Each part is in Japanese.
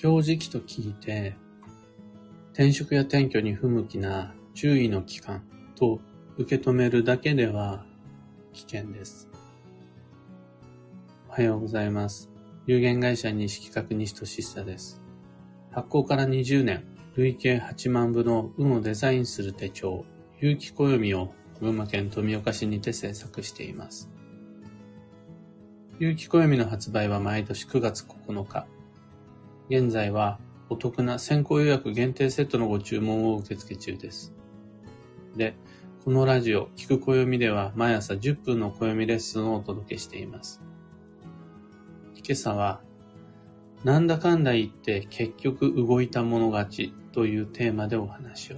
強時期と聞いて、転職や転居に不向きな注意の期間と受け止めるだけでは危険です。おはようございます。有限会社西企画西俊久です。発行から20年、累計8万部の運をデザインする手帳、有機暦を群馬県富岡市にて制作しています。有機暦の発売は毎年9月9日。現在はお得な先行予約限定セットのご注文を受付中です。で、このラジオ、聞く暦では毎朝10分の暦レッスンをお届けしています。今朝は、なんだかんだ言って結局動いたもの勝ちというテーマでお話を。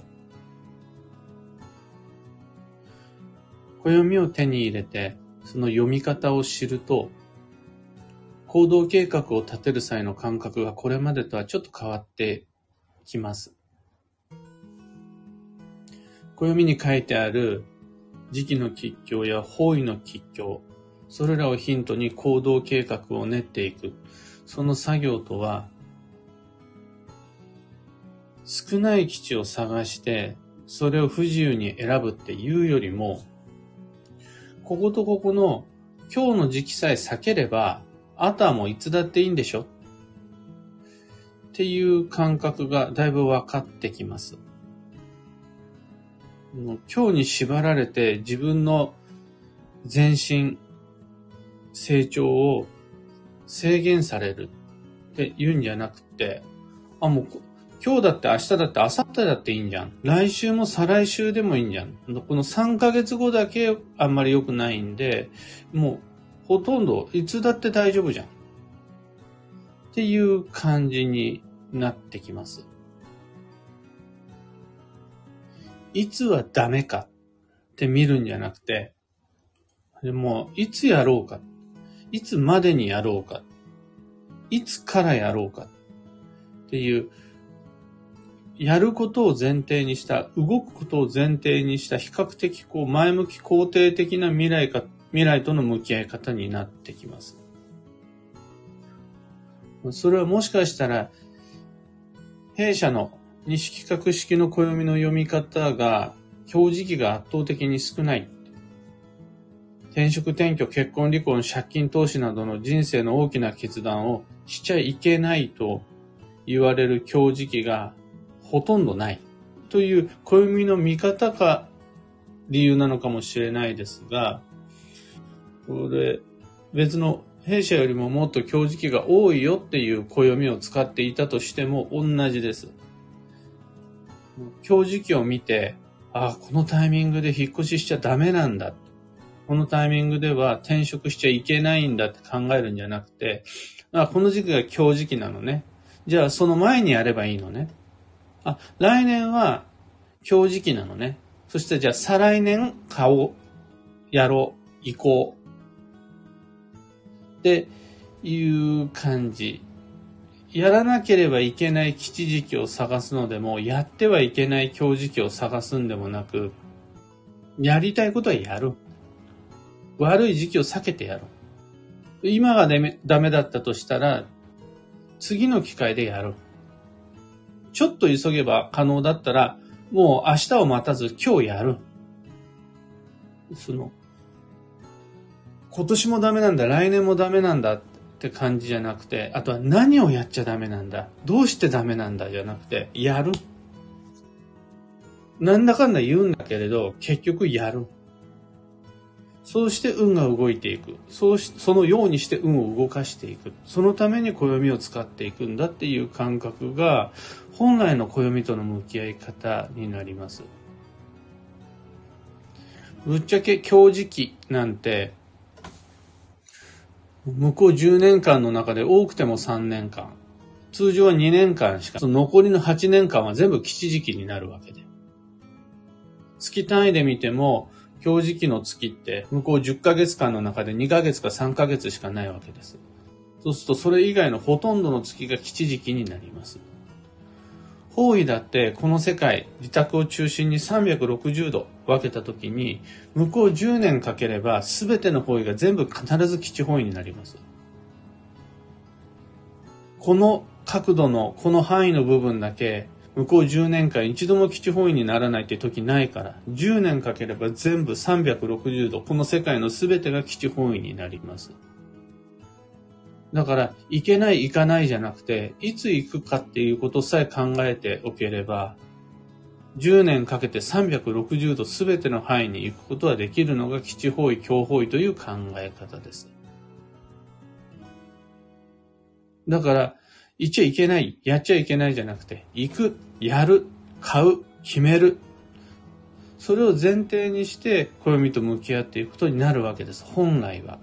暦を手に入れて、その読み方を知ると、行動計画を立てる際の感覚がこれまでとはちょっと変わってきます。暦に書いてある時期の吉凶や方位の吉凶、それらをヒントに行動計画を練っていく。その作業とは、少ない基地を探して、それを不自由に選ぶっていうよりも、こことここの今日の時期さえ避ければ、あとはもういつだっていいんでしょ？っていう感覚がだいぶ分かってきます。今日に縛られて自分の前進、成長を制限されるって言うんじゃなくて、あ、もう今日だって明日だって明後日だっていいんじゃん。来週も再来週でもいいんじゃん。この3ヶ月後だけあんまり良くないんで、もうほとんどいつだって大丈夫じゃん。っていう感じになってきます。いつはダメかって見るんじゃなくて、でも、いつやろうか。いつまでにやろうか。いつからやろうか。っていう、やることを前提にした、動くことを前提にした比較的こう前向き肯定的な未来か、未来との向き合い方になってきます。それはもしかしたら、弊社の西企画式の暦の読み方が、表示期が圧倒的に少ない。転職転居、結婚離婚、借金投資などの人生の大きな決断をしちゃいけないと言われる表示期がほとんどないという暦の見方か理由なのかもしれないですが、これ別の弊社よりももっと強磁気が多いよっていう暦を使っていたとしても同じです。強磁気を見て、ああ、このタイミングで引っ越ししちゃダメなんだ。このタイミングでは転職しちゃいけないんだって考えるんじゃなくて、あこの時期が強磁気なのね。じゃあその前にやればいいのね。あ、来年は今日時期なのね。そしてじゃあ再来年買おう。やろう。行こう。っていう感じ。やらなければいけない基地時期を探すのでも、やってはいけない今日時期を探すんでもなく、やりたいことはやる。悪い時期を避けてやる。今がダメダメだったとしたら、次の機会でやる。ちょっと急げば可能だったら、もう明日を待たず今日やる。その、今年もダメなんだ、来年もダメなんだって感じじゃなくて、あとは何をやっちゃダメなんだ、どうしてダメなんだじゃなくて、やる。なんだかんだ言うんだけれど、結局やる。そうして運が動いていく。そうし、そのようにして運を動かしていく。そのために暦を使っていくんだっていう感覚が、本来の暦との向き合い方になります。ぶっちゃけ今日時期なんて、向こう10年間の中で多くても3年間。通常は2年間しか、その残りの8年間は全部基地時期になるわけで。月単位で見ても、今日時期の月って向こう10ヶ月間の中で2ヶ月か3ヶ月しかないわけです。そうするとそれ以外のほとんどの月が基地時期になります。方位だってこの世界、自宅を中心に360度分けた時に、向こう10年かければ全ての方位が全部必ず基地方位になります。この角度のこの範囲の部分だけ向こう10年間一度も基地方位にならないって時ないから、10年かければ全部360度、この世界の全てが基地方位になります。だから、行けない、行かないじゃなくて、いつ行くかっていうことさえ考えておければ、10年かけて360度全ての範囲に行くことができるのが基地方位、強方位という考え方です。だから、言っちゃいけない、やっちゃいけないじゃなくて、行く、やる、買う、決める。それを前提にして暦と向き合っていくことになるわけです。本来は。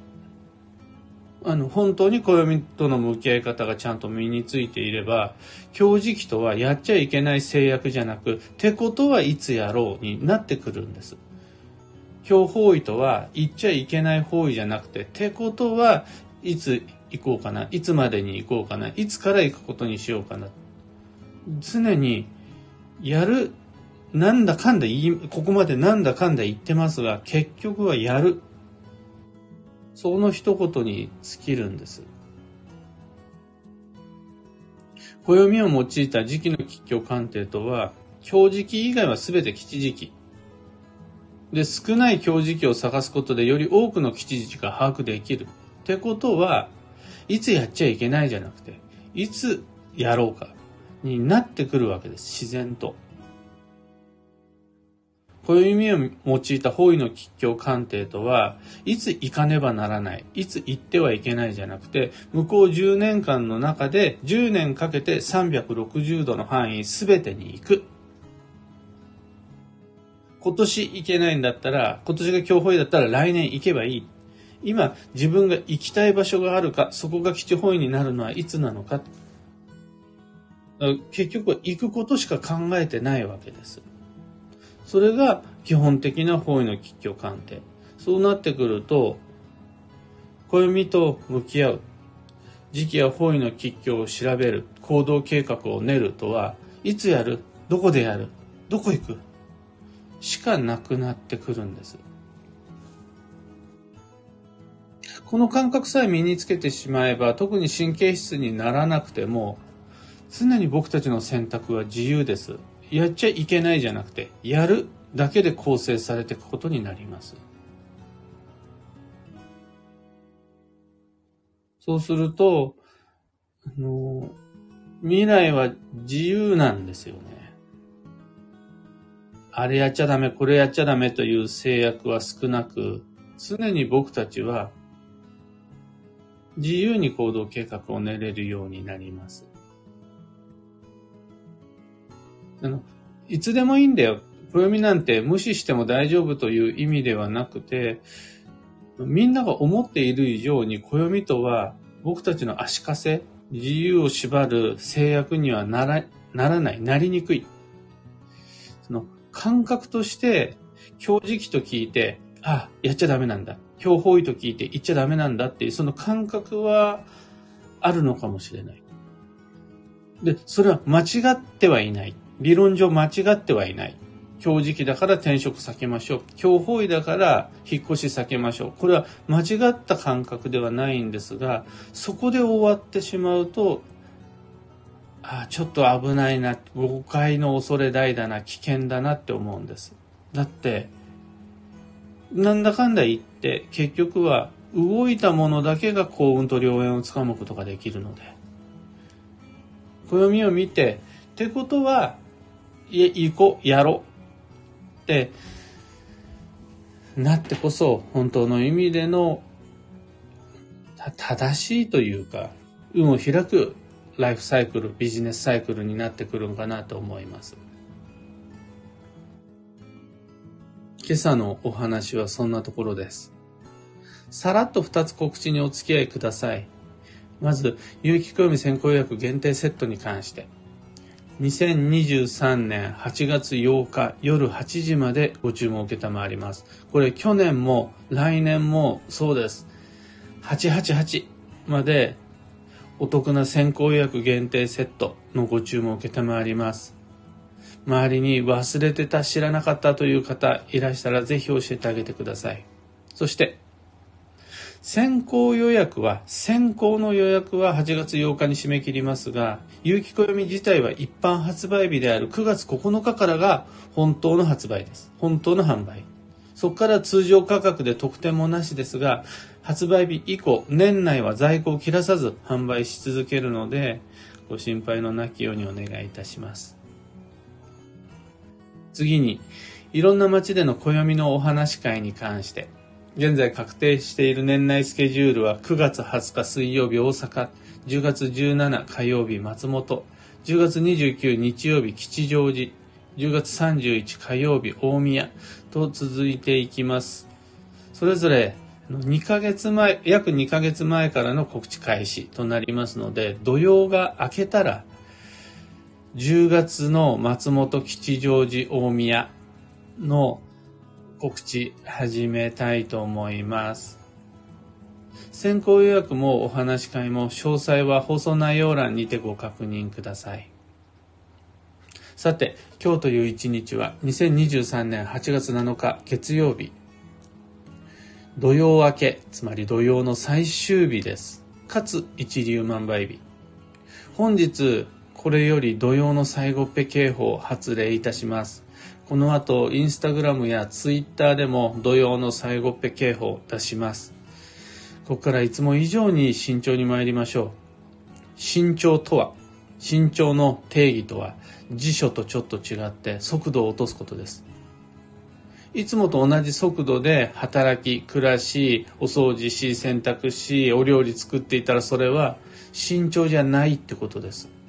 あの、本当に暦との向き合い方がちゃんと身についていれば、強時期とはやっちゃいけない制約じゃなく、てことはいつやろうになってくるんです。強方位とは言っちゃいけない方位じゃなくて、てことはいつ行こうかな、いつまでに行こうかな、いつから行くことにしようかな。常に、やる、なんだかんだ言い、ここまでなんだかんだ言ってますが、結局はやる。その一言に尽きるんです。暦を用いた時期の吉凶鑑定とは、強時期以外は全て吉時期。で、少ない強時期を探すことでより多くの吉時期が把握できる。ってことは、いつやっちゃいけないじゃなくて、いつやろうかになってくるわけです。自然と。暦を用いた方位の吉凶鑑定とは、いつ行かねばならない、いつ行ってはいけないじゃなくて、向こう10年間の中で10年かけて360度の範囲全てに行く。今年行けないんだったら、今年が強方位だったら来年行けばいい。今自分が行きたい場所があるか、そこが基地方位になるのはいつなのか。結局は行くことしか考えてないわけです。それが基本的な方位の吉居鑑定。そうなってくると、暦と向き合う。時期や方位の吉居を調べる。行動計画を練るとは、いつやる？どこでやる？どこ行く？しかなくなってくるんです。この感覚さえ身につけてしまえば、特に神経質にならなくても、常に僕たちの選択は自由です。やっちゃいけないじゃなくて、やるだけで構成されていくことになります。そうすると、あの、未来は自由なんですよね。あれやっちゃダメ、これやっちゃダメという制約は少なく、常に僕たちは自由に行動計画を練れるようになります。あの、いつでもいいんだよ。暦なんて無視しても大丈夫という意味ではなくて、みんなが思っている以上に暦とは僕たちの足かせ、自由を縛る制約にはならならない、なりにくい。その感覚として、強時期と聞いて、あ、やっちゃダメなんだ。強法医と聞いて言っちゃダメなんだっていう、その感覚はあるのかもしれない。で、それは間違ってはいない。理論上間違ってはいない。強時期だから転職避けましょう。強法医だから引っ越し避けましょう。これは間違った感覚ではないんですが、そこで終わってしまうと、あちょっと危ないな、誤解の恐れ大だな、危険だなって思うんです。だって、なんだかんだ言って結局は動いたものだけが幸運と良縁をつかむことができるので暦を見てってことはい行こうやろうってなってこそ本当の意味での正しいというか運を開くライフサイクルビジネスサイクルになってくるのかなと思います。今朝のお話はそんなところです。さらっと2つ告知にお付き合いください。まず、有機暦先行予約限定セットに関して。2023年8月8日夜8時までご注文を受けたまわります。これ去年も来年もそうです。888までお得な先行予約限定セットのご注文を受けたまわります。周りに忘れてた、知らなかったという方いらしたらぜひ教えてあげてください。そして、先行予約は、先行の予約は8月8日に締め切りますが、有機暦自体は一般発売日である9月9日からが本当の発売です。本当の販売。そこから通常価格で特典もなしですが、発売日以降、年内は在庫を切らさず販売し続けるので、ご心配のなきようにお願いいたします。次に、いろんな街での暦のお話会に関して、現在確定している年内スケジュールは9月20日水曜日大阪、10月17火曜日松本、10月29日曜日吉祥寺、10月31火曜日大宮と続いていきます。それぞれ2ヶ月前、約2ヶ月前からの告知開始となりますので、土曜が明けたら、10月の松本吉祥寺大宮の告知始めたいと思います。先行予約もお話し会も詳細は放送内容欄にてご確認ください。さて、今日という一日は2023年8月7日月曜日。土曜明け、つまり土曜の最終日です。かつ一流万倍日。本日、これより土曜の最後っぺ警報を発令いたします。この後、インスタグラムやツイッターでも土曜の最後っぺ警報を出します。ここからいつも以上に慎重に参りましょう。慎重とは、慎重の定義とは、辞書とちょっと違って速度を落とすことです。いつもと同じ速度で働き、暮らし、お掃除し、洗濯し、お料理作っていたらそれは慎重じゃないってことです。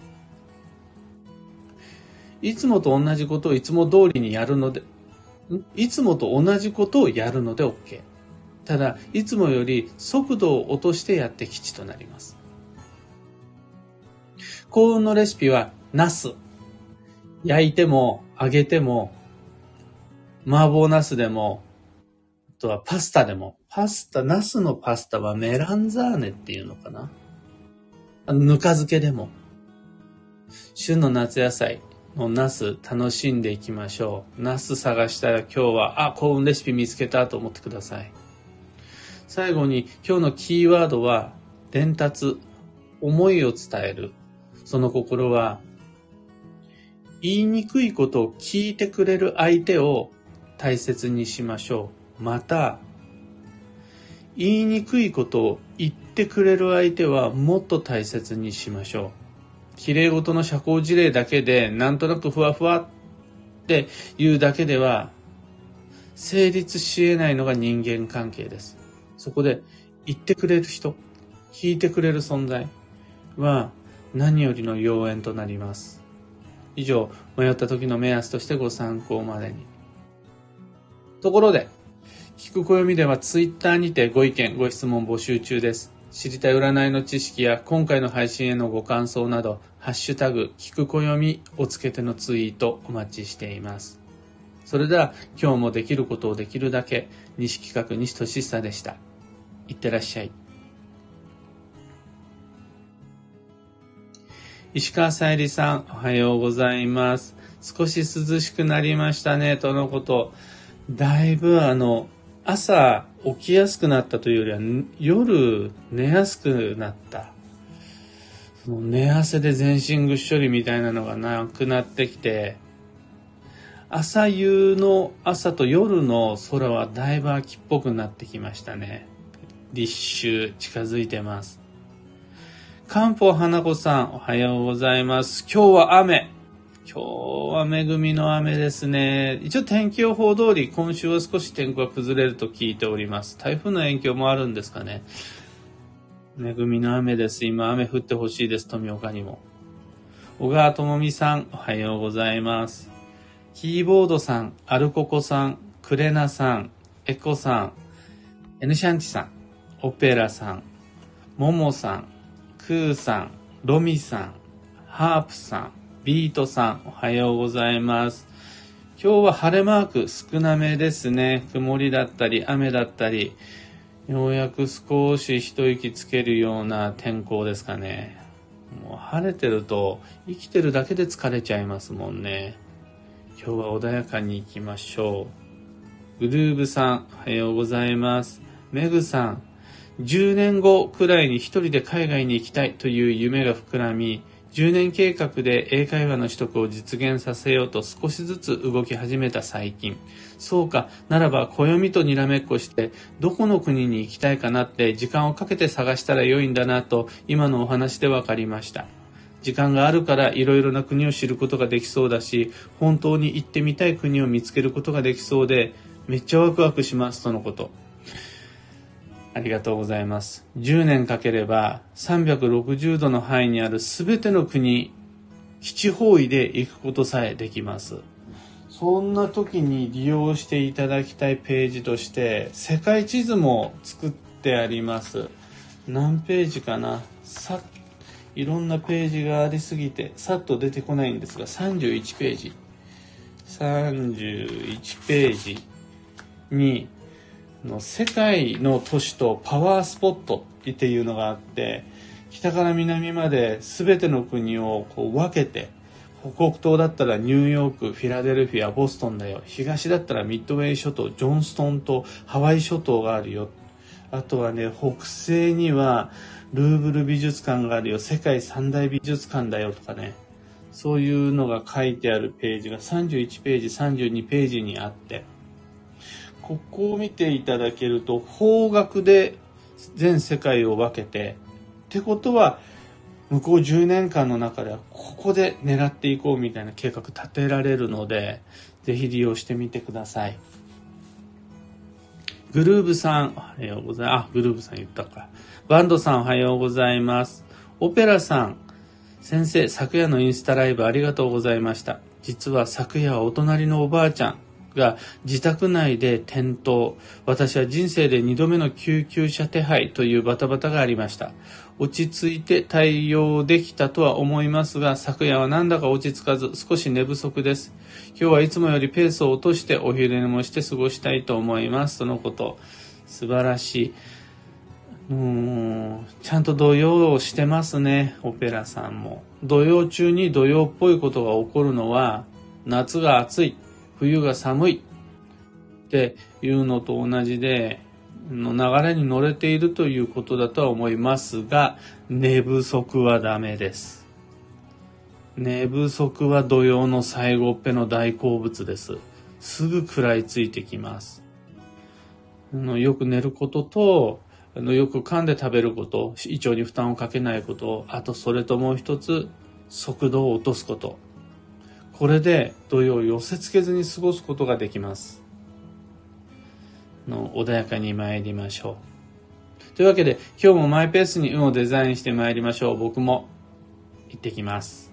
いつもと同じことをいつも通りにやるので、いつもと同じことをやるので OK。ただ、いつもより速度を落としてやって吉となります。幸運のレシピは、ナス。焼いても、揚げても、麻婆ナスでも、あとはパスタでも、パスタ、ナスのパスタはメランザーネっていうのかなぬか漬けでも。旬の夏野菜、のナス楽しんでいきましょう。ナス探したら今日は、あ、幸運レシピ見つけたと思ってください。最後に今日のキーワードは、伝達、思いを伝える。その心は、言いにくいことを聞いてくれる相手を大切にしましょう。また、言いにくいことを言ってくれる相手はもっと大切にしましょう。綺麗事の社交辞令だけで、なんとなくふわふわっていうだけでは、成立し得ないのが人間関係です。そこで、言ってくれる人、聞いてくれる存在は何よりの要因となります。以上、迷った時の目安としてご参考までに。ところで、聞く暦ではツイッターにてご意見、ご質問募集中です。知りたい占いの知識や今回の配信へのご感想など、ハッシュタグ、聞く暦をつけてのツイートお待ちしています。それでは今日もできることをできるだけ、西企画西俊久でした。いってらっしゃい。石川さゆりさん、おはようございます。少し涼しくなりましたね、とのこと。だいぶあの、朝起きやすくなったというよりは、夜寝やすくなった。その寝汗で全身ぐっしょりみたいなのがなくなってきて、朝夕の朝と夜の空はだいぶ秋っぽくなってきましたね。立秋近づいてます。漢方花子さん、おはようございます。今日は雨。今日は恵みの雨ですね。一応天気予報通り今週は少し天候が崩れると聞いております。台風の影響もあるんですかね。恵みの雨です。今雨降ってほしいです。富岡にも。小川智美さん、おはようございます。キーボードさん、アルココさん、クレナさん、エコさん、エヌシャンチさん、オペラさん、モモさん、クーさん、ロミさん、ハープさん、ビートさん、おはようございます。今日は晴れマーク少なめですね。曇りだったり、雨だったり、ようやく少し一息つけるような天候ですかね。もう晴れてると生きてるだけで疲れちゃいますもんね。今日は穏やかに行きましょう。グルーブさん、おはようございます。メグさん、10年後くらいに一人で海外に行きたいという夢が膨らみ、10年計画で英会話の取得を実現させようと少しずつ動き始めた最近。そうか、ならば暦とにらめっこして、どこの国に行きたいかなって時間をかけて探したら良いんだなと、今のお話で分かりました。時間があるからいろいろな国を知ることができそうだし、本当に行ってみたい国を見つけることができそうで、めっちゃワクワクしますとのこと。ありがとうございます。10年かければ360度の範囲にある全ての国、基地方位で行くことさえできます。そんな時に利用していただきたいページとして、世界地図も作ってあります。何ページかな？さいろんなページがありすぎて、さっと出てこないんですが、31ページ。31ページに、世界の都市とパワースポットっていうのがあって北から南まで全ての国をこう分けて北北東だったらニューヨークフィラデルフィアボストンだよ東だったらミッドウェー諸島ジョンストンとハワイ諸島があるよ。あとはね北西にはルーブル美術館があるよ世界三大美術館だよとかねそういうのが書いてあるページが31ページ32ページにあって。ここを見ていただけると方角で全世界を分けてってことは向こう10年間の中ではここで狙っていこうみたいな計画立てられるのでぜひ利用してみてください。グルーブさんおはようございます。あグルーブさん言ったか。バンドさんおはようございます。オペラさん先生昨夜のインスタライブありがとうございました。実は昨夜はお隣のおばあちゃんが自宅内で転倒。私は人生で2度目の救急車手配というバタバタがありました。落ち着いて対応できたとは思いますが、昨夜はなんだか落ち着かず少し寝不足です。今日はいつもよりペースを落としてお昼寝もして過ごしたいと思います。とのこと。素晴らしい。うん、ちゃんと土曜をしてますね、オペラさんも。土曜中に土曜っぽいことが起こるのは、夏が暑い。冬が寒いっていうのと同じで、の流れに乗れているということだとは思いますが、寝不足はダメです。寝不足は土曜の最後っぺの大好物です。すぐ食らいついてきます。よく寝ることと、あのよく噛んで食べること、胃腸に負担をかけないこと、あとそれともう一つ、速度を落とすこと。これで土曜を寄せ付けずに過ごすことができます。の穏やかに参りましょう。というわけで今日もマイペースに運をデザインして参りましょう。僕も行ってきます。